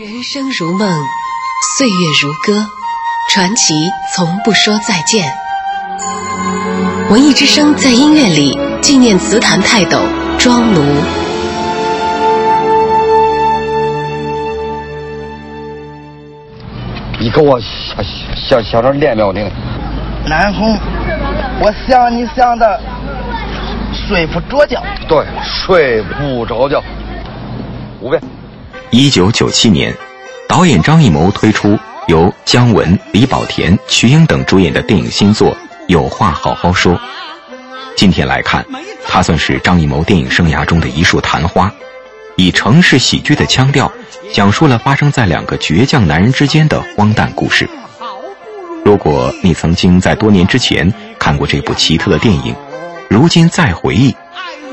人生如梦，岁月如歌，传奇从不说再见。文艺之声在音乐里纪念词坛泰斗庄奴。你给我想想想点练苗听。南红，我想你想的睡不着觉。对，睡不着觉。五遍。一九九七年，导演张艺谋推出由姜文、李保田、瞿颖等主演的电影新作《有话好好说》。今天来看，它算是张艺谋电影生涯中的一束昙花，以城市喜剧的腔调，讲述了发生在两个倔强男人之间的荒诞故事。如果你曾经在多年之前看过这部奇特的电影，如今再回忆，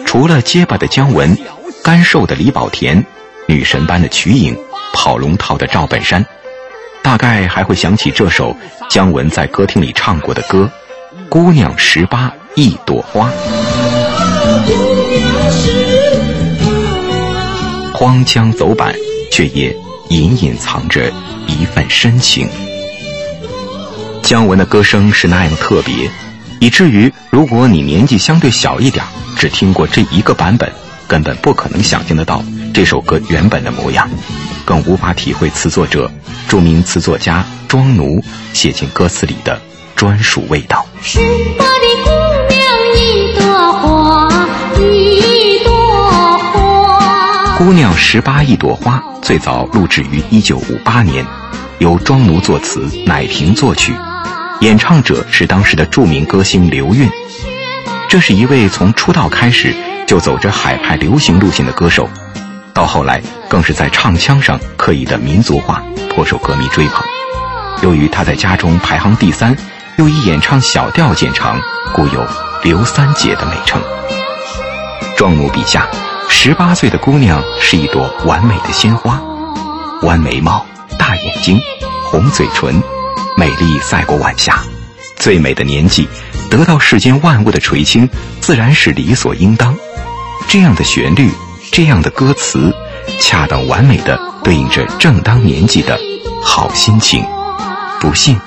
除了结巴的姜文、干瘦的李保田。女神般的瞿颖，跑龙套的赵本山，大概还会想起这首姜文在歌厅里唱过的歌《姑娘十八一朵花》。荒腔走板，却也隐隐藏着一份深情。姜文的歌声是那样特别，以至于如果你年纪相对小一点，只听过这一个版本。根本不可能想象得到这首歌原本的模样，更无法体会词作者、著名词作家庄奴写进歌词里的专属味道。十八的姑娘一朵花，一朵花。姑娘十八一朵花最早录制于一九五八年，由庄奴作词，乃平作曲，演唱者是当时的著名歌星刘韵。这是一位从出道开始。就走着海派流行路线的歌手，到后来更是在唱腔上刻意的民族化，颇受歌迷追捧。由于他在家中排行第三，又以演唱小调见长，故有“刘三姐”的美称。庄奴笔下，十八岁的姑娘是一朵完美的鲜花，弯眉毛、大眼睛、红嘴唇，美丽赛过晚霞。最美的年纪，得到世间万物的垂青，自然是理所应当。这样的旋律，这样的歌词，恰当完美的对应着正当年纪的好心情。不信，